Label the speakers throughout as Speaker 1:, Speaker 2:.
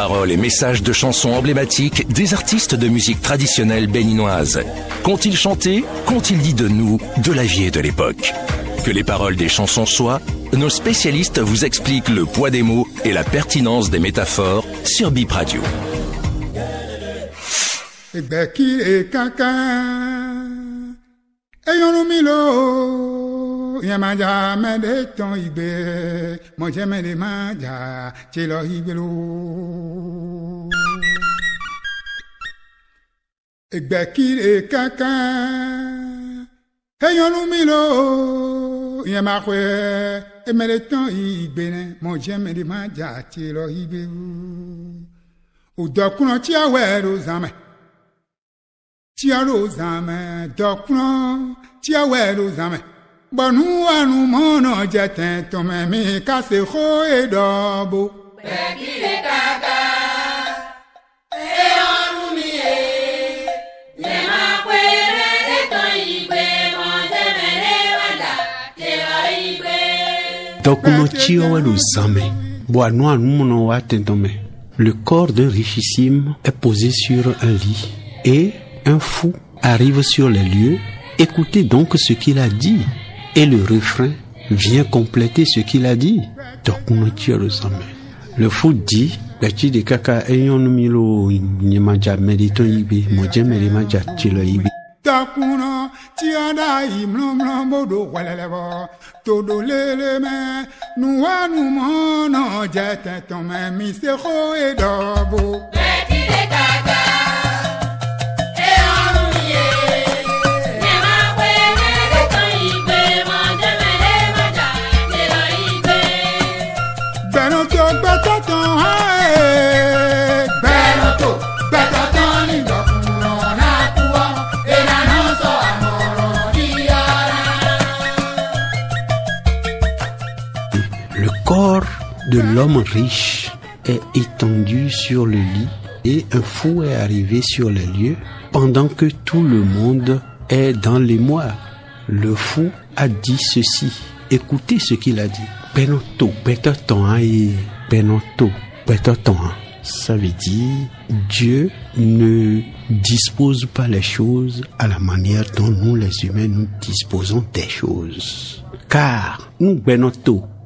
Speaker 1: Paroles et messages de chansons emblématiques des artistes de musique traditionnelle béninoise. Qu'ont-ils chanté Qu'ont-ils dit de nous, de la vie et de l'époque? Que les paroles des chansons soient, nos spécialistes vous expliquent le poids des mots et la pertinence des métaphores sur Bip Radio.
Speaker 2: Yamaja mede tɔn igbe mɔjɛ mede ma ja tselɔ igbe lo. Egbekire kankan. Eyɔnu mi lo yamaxɔe emede tɔn igbe nɛ mɔjɛ mede ma ja tselɔ igbe lo. Odɔkunɔ tiawɛ ɖo zãmɛ tia ɖo zãmɛ dɔkunɔ tiawɛ ɖo zãmɛ
Speaker 3: Bẹ́ẹ̀kìlẹ̀ kàkà, mi máa pé ìgbé mọ̀tẹ́mẹ̀rẹ́ wàdà ìgbé.
Speaker 4: Dɔkunɔ lo zãmɛ boanu wa. Le corps d'un richissime est posé sur un lit et un fou arrive sur les lieux. Écoutez donc ce qu'il a dit et le refrain vient compléter ce qu'il a dit. Le fou dit gbɛtsi ɖeka ka eyɔnu mi lo nyemadza mɛditɔ yi be mɔdze mɛdi ma dza tsi le yi be.
Speaker 2: Dɔkunɔ tia da yi mlɔmlɔ bodo wɛlɛlɛ bɔ todo lele mɛ nuwanu mɔnɔ jɛtɛ tɔmɛ mi se xɔ edɔbo.
Speaker 3: Bẹ́ẹ̀kìlẹ̀
Speaker 4: corps de l'homme riche est étendu sur le lit et un fou est arrivé sur les lieux pendant que tout le monde est dans l'émoi. Le fou a dit ceci. Écoutez ce qu'il a dit. Betoton, aïe, benoto, betoton. Ça veut dire Dieu ne dispose pas les choses à la manière dont nous les humains nous disposons des choses. Car nous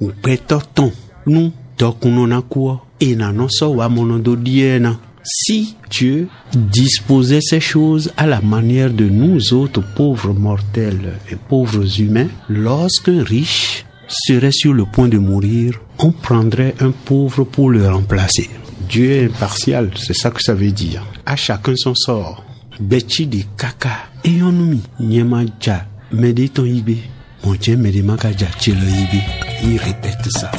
Speaker 4: benoto, nous betoton, nous dokunonakua et nanoso wa monododiena. Si Dieu disposait ces choses à la manière de nous autres pauvres mortels et pauvres humains, lorsqu'un riche serait sur le point de mourir, on prendrait un pauvre pour le remplacer. Dieu est impartial, c'est ça que ça veut dire. À chacun son sort. De kaka. Eyonumi, ja, méditon ibe. Mon Dieu, tchelo ibe. il répète ça.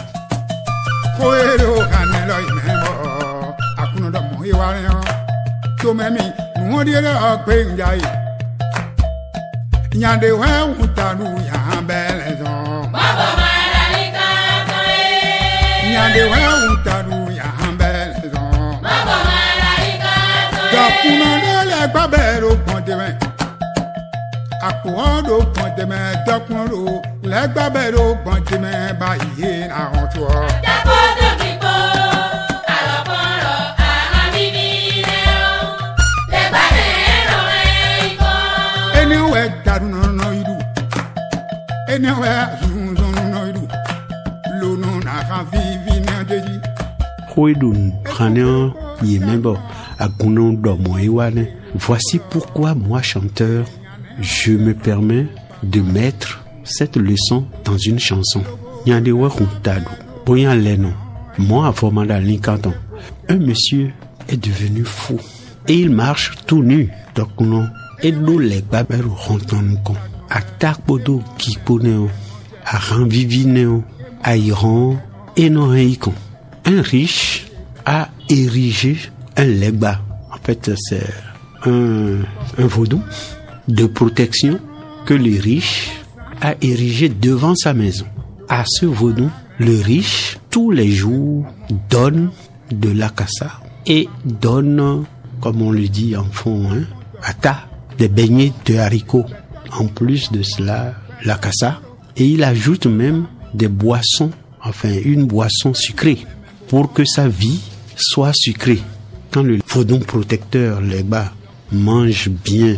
Speaker 2: nyande ɖo pɔn dɛmɛ ba yi na xɔtɔ.
Speaker 3: Jákó tó fi rẹ̀ rọ̀ ikọ̀.
Speaker 2: zunzun.
Speaker 4: Voici pourquoi moi, chanteur, je me permets de mettre cette leçon dans une chanson. Moi. Un monsieur est devenu fou et il marche tout nu. Donc, non, et nous les baberu hontonko. Attaque bodo kiponeo. Aran vivineo. Aïran et non. Un riche a érigé un legba. En fait, c'est un, un vaudou de protection que le riche a érigé devant sa maison. À ce vaudou, le riche, tous les jours, donne de l'acassa et donne, comme on le dit en fond, hein, ata, des beignets de haricots. En plus de cela, l'acassa. Et il ajoute même des boissons, enfin une boisson sucrée, pour que sa vie soit sucré. Quand le vaudon protecteur, les bas, mange bien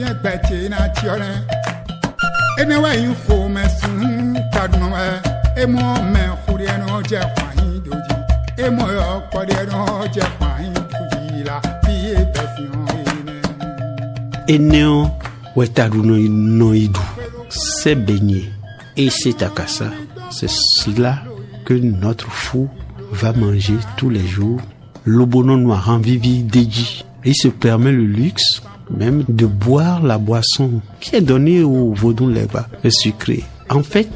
Speaker 2: ti dán mọ̀tí gbẹ̀tì náà tiọ́ rẹ enewa yi fo mɛ sun kaduna wɛ emu mɛ kuri ɛnu jɛ kwanyi doji emu yɔ kɔdi ɛnu jɛ kwanyi doji la fi ye bɛ fi hàn yi nɛ.
Speaker 4: Eneo Wetarunoidu, c'est baigné et c'est akassa. C'est cela que notre fou va manger tous les jours. Lobono noir en vivi deji. Il se permet le luxe même de boire la boisson qui est donnée au vaudou leba, le sucré. En fait,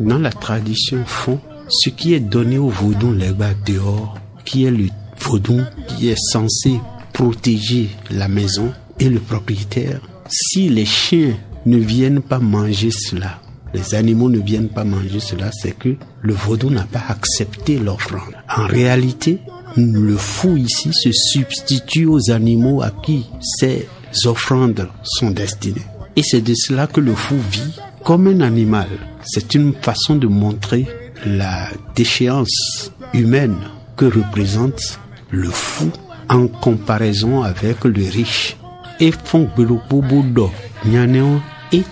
Speaker 4: dans la tradition fond, ce qui est donné au vaudou leba dehors, qui est le vaudou qui est censé protéger la maison et le propriétaire, si les chiens ne viennent pas manger cela, les animaux ne viennent pas manger cela, c'est que le vaudou n'a pas accepté l'offrande. En réalité, le fou ici se substitue aux animaux à qui ces offrandes sont destinées. Et c'est de cela que le fou vit comme un animal. C'est une façon de montrer la déchéance humaine que représente le fou en comparaison avec le riche. Et bobo nyaneo et.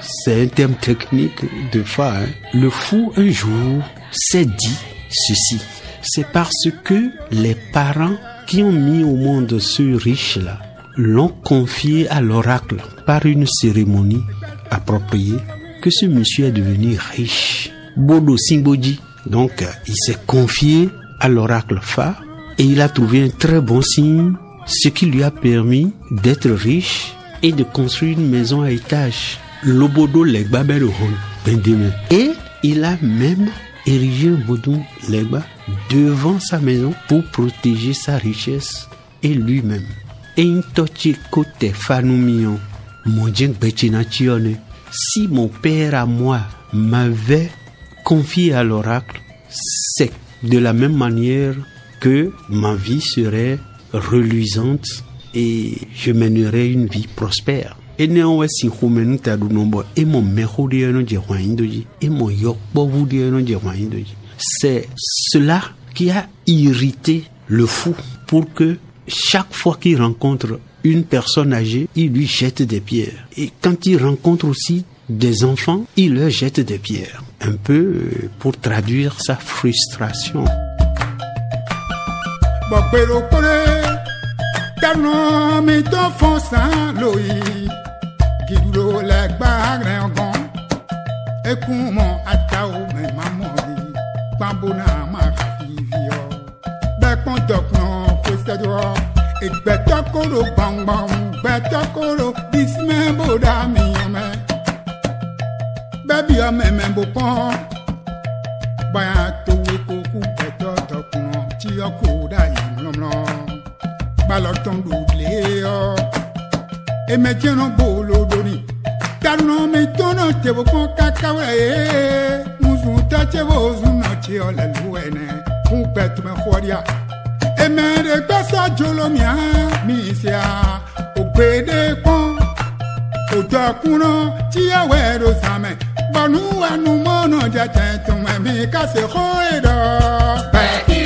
Speaker 4: C'est un terme technique de fa. hein. Le fou un jour s'est dit ceci. C'est parce que les parents qui ont mis au monde ce riche-là l'ont confié à l'oracle par une cérémonie appropriée que ce monsieur est devenu riche. Bodo Simboji. Donc, il s'est confié à l'oracle Fa et il a trouvé un très bon signe, ce qui lui a permis d'être riche et de construire une maison à étage. Lobodo Legba Bendeme. Et il a même érigé un Bodou Legba devant sa maison pour protéger sa richesse et lui-même. Tochi kote fanumion. Mon. Si mon père à moi m'avait confié à l'oracle, c'est de la même manière que ma vie serait reluisante et je mènerais une vie prospère. Et néanmoins, si vous menez à nombre, et mon meilleur Dieu non je vois indoji, et mon yokbovu Dieu non je vois indoji. C'est cela qui a irrité le fou pour que chaque fois qu'il rencontre une personne âgée, il lui jette des pierres. Et quand il rencontre aussi des enfants, il leur jette des pierres. Un peu euh, pour traduire sa frustration.
Speaker 2: kpambona ma xafiviɔ bɛkpɔn dɔkplɔ fosɛdɔ egbɛtɔkoro gbɔngbɔn gbɛtɔkoro bisimɛ bo da miyɔmɛ bɛbiɔ mɛmɛbo pɔn bɔnya towe koku bɛtɔ dɔkplɔ tiyɔ ko da yi mlɔmlɔ balɔtɔn do le yɔ emetiɛnɔ bolo doni. Tanɔ mi tɔnɔ tebo kɔn kakawɛ ye musu tɛ tebo zun tio le luene fu bet me khoria e me re gbesa jolo mi mi se a o gbede pon o do kunran ti e we ro same banu
Speaker 3: anu mo na je mi ka se kho e
Speaker 4: do be ki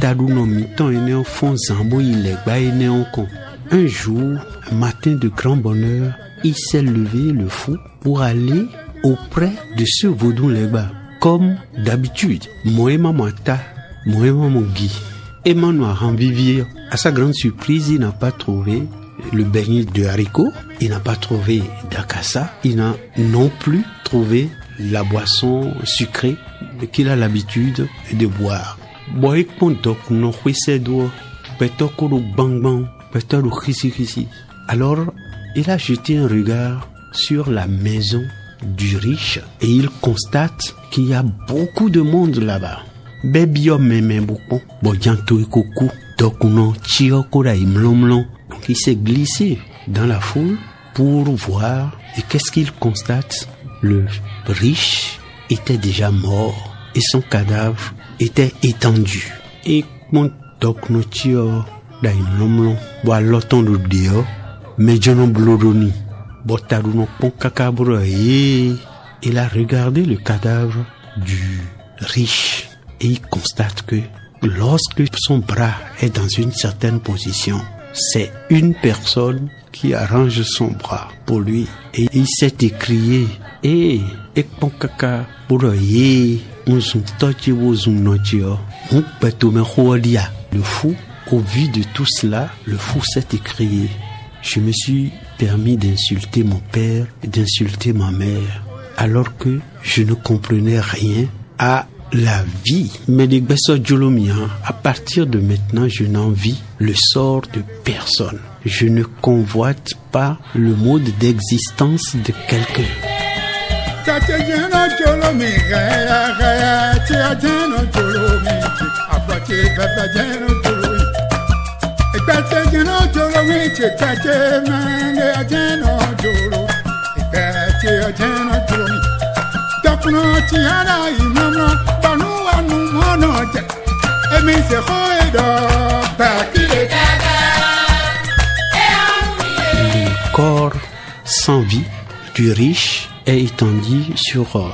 Speaker 4: taɖunɔ mitɔ yi ne fɔ zãbo yi le gba yi ne wo kɔn Un jour, matin de grand bonheur, il s'est levé, le fou, pour aller auprès de ce vaudou là Comme d'habitude, Moema Mata, Moema Mogi. Et en vivier, à sa grande surprise, il n'a pas trouvé le beignet de haricot, il n'a pas trouvé d'akassa, il n'a non plus trouvé la boisson sucrée qu'il a l'habitude de boire. Alors, il a jeté un regard sur la maison du riche et il constate qu'il y a beaucoup de monde là-bas. Bébio beaucoup. Donc, il s'est glissé dans la foule pour voir et qu'est-ce qu'il constate? Le riche était déjà mort et son cadavre était étendu. Et mon donc no tio da imlomlo wa loton do dio non blodoni. Botaru no pon kakabro et il a regardé le cadavre du riche et il constate que lorsque son bras est dans une certaine position, c'est une personne qui arrange son bras pour lui. Et il s'est écrié, et et pon kaka bro et on zoom tochi wo zoom no tio on peut me rodia le fou, au vu de tout cela, le fou s'est écrié. Je me suis permis d'insulter mon père et d'insulter ma mère, alors que je ne comprenais rien à la vie. Mais les hein, à partir de maintenant, je n'envie le sort de personne. Je ne convoite pas le mode d'existence de quelqu'un. Le corps sans vie du riche est étendu sur euh,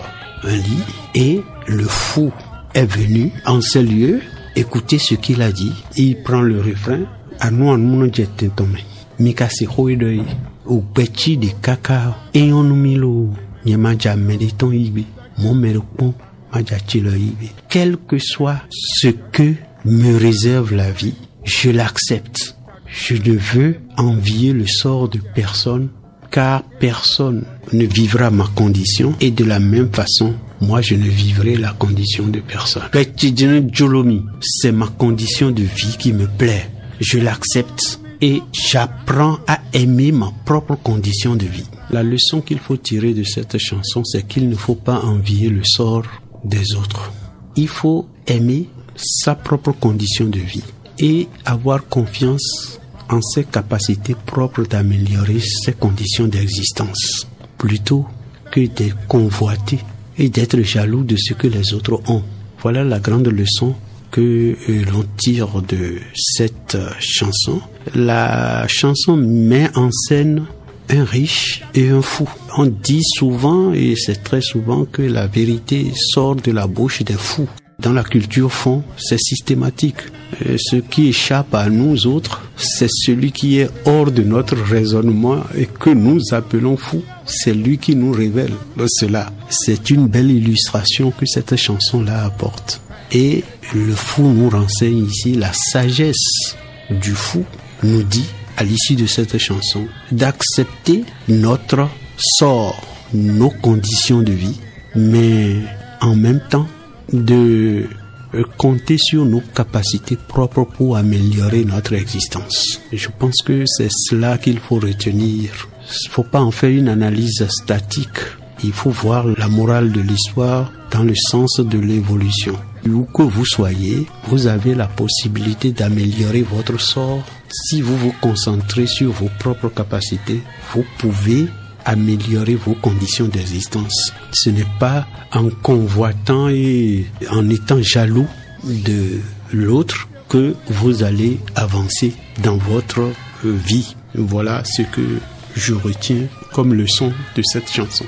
Speaker 4: un lit et le fou est venu en ce lieu écouter ce qu'il a dit. Il prend le refrain. Anu anu no jete tome. Mika se hoidoi. O bechi de kaka. E onu milo. Nye maja medeton ibe. Mon merekpon. Maja chilo ibe. Quel que soit ce que me réserve la vie, je l'accepte. Je ne veux envier le sort de personne car personne ne vivra ma condition et de la même façon, moi je ne vivrai la condition de personne. Petitjeune Jolomi, c'est ma condition de vie qui me plaît. Je l'accepte et j'apprends à aimer ma propre condition de vie. La leçon qu'il faut tirer de cette chanson, c'est qu'il ne faut pas envier le sort des autres. Il faut aimer sa propre condition de vie et avoir confiance en ses capacités propres d'améliorer ses conditions d'existence, plutôt que de convoiter et d'être jaloux de ce que les autres ont. Voilà la grande leçon que l'on tire de cette chanson. La chanson met en scène un riche et un fou. On dit souvent, et c'est très souvent, que la vérité sort de la bouche des fous. Dans la culture fond, c'est systématique. Euh, Ce qui échappe à nous autres, c'est celui qui est hors de notre raisonnement et que nous appelons fou. C'est lui qui nous révèle cela. C'est une belle illustration que cette chanson-là apporte. Et le fou nous renseigne ici la sagesse du fou nous dit à l'issue de cette chanson d'accepter notre sort, nos conditions de vie, mais en même temps de euh, compter sur nos capacités propres pour améliorer notre existence. Je pense que c'est cela qu'il faut retenir. Il faut pas en faire une analyse statique. Il faut voir la morale de l'histoire dans le sens de l'évolution. Où que vous soyez, vous avez la possibilité d'améliorer votre sort. Si vous vous concentrez sur vos propres capacités, vous pouvez améliorer vos conditions d'existence. Ce n'est pas en convoitant et en étant jaloux de l'autre que vous allez avancer dans votre vie. Voilà ce que je retiens comme leçon de cette chanson.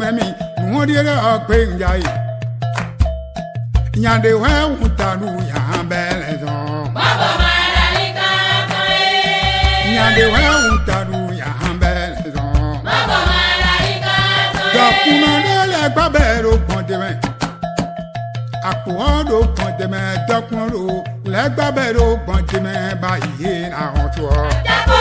Speaker 2: mɛmi nuwɔdiɛrɛ akpe ŋdza yi nyade wɛ wutanu yan bɛlɛ zɔn. bɔbɔ ma la yi
Speaker 3: ka kan ye. nyade
Speaker 2: wɛ wutanu yan bɛlɛ zɔn. bɔbɔ
Speaker 3: ma la yi ka kan ye.
Speaker 2: jɔkuna ne lɛ gbabɛ ɖo kɔn tɛmɛ akpɔ ɖo kɔn tɛmɛ jɔkun ɖo lɛ gbabɛ ɖo kɔn tɛmɛ ba yi ye ahɔn tɔ. jago.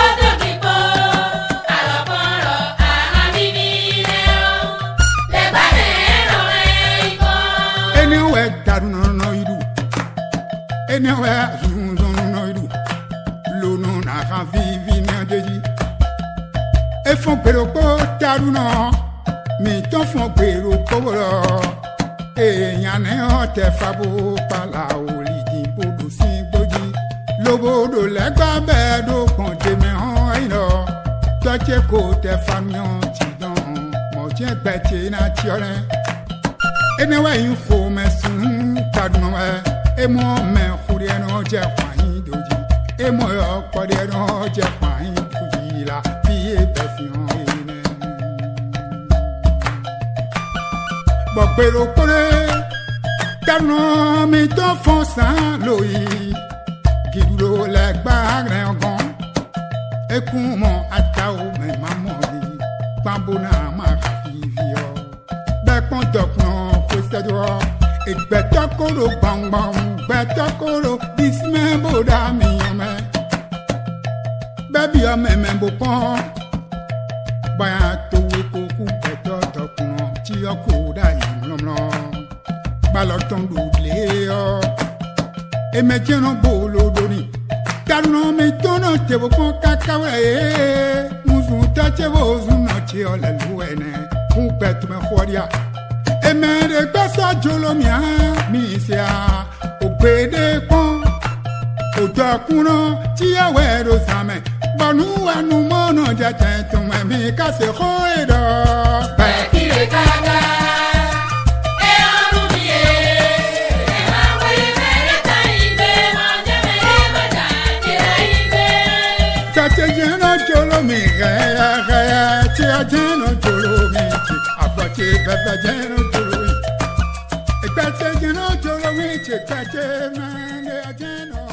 Speaker 2: Fabo pala òòlì dìbò dò sí gbòjì. Lóbodò lẹ́gbàá bẹ́ẹ̀ dó pọ̀n tèmi hàn ẹ̀ lọ tọ́jẹ́ kò tẹ famiọ́n ti dán mọ̀jẹ́ gbẹ̀tẹ̀ náà tiọ́ rẹ̀ enewa yi fo mɛ sun kaduna wɛ emo mɛ kuriɛ nɔ jɛ kwan doji emo yɔ kɔdiɛ nɔ jɛ kwan doji la fi ye bɛ fi hàn ye tẹnu mi tó fọn sàn lóye kìdúró lẹgbà rẹ gan ekun mọ ata o mẹ má mọ rí pàbónà má fi fi ọ bẹẹ kàn dọkùnà kó gbọngbọn gbẹtọkọrọ bisimẹ bòdà mi ọmẹ bẹẹbi ọmẹ mẹ bò kàn báyà tó wé kókó gbẹtọ dọkùnà tí ọkọ dà kalor ton duble yo e me cheno bolo doni tarno me tono te bo kon kakawe. E musu ta che bo zuno che ole luene un pet me khoria e me re pesa jolo mia mi sia o pede pon o ta kuno ti awe ro same bonu
Speaker 3: anu mono ja tentun mi ka se khoido pe kire bàbá jẹ́
Speaker 2: nítorí ìgbà tí ẹ̀jẹ̀ náà jọ̀rọ̀ wíjì gbàjẹ́ máa ń lé ajẹ́ náà.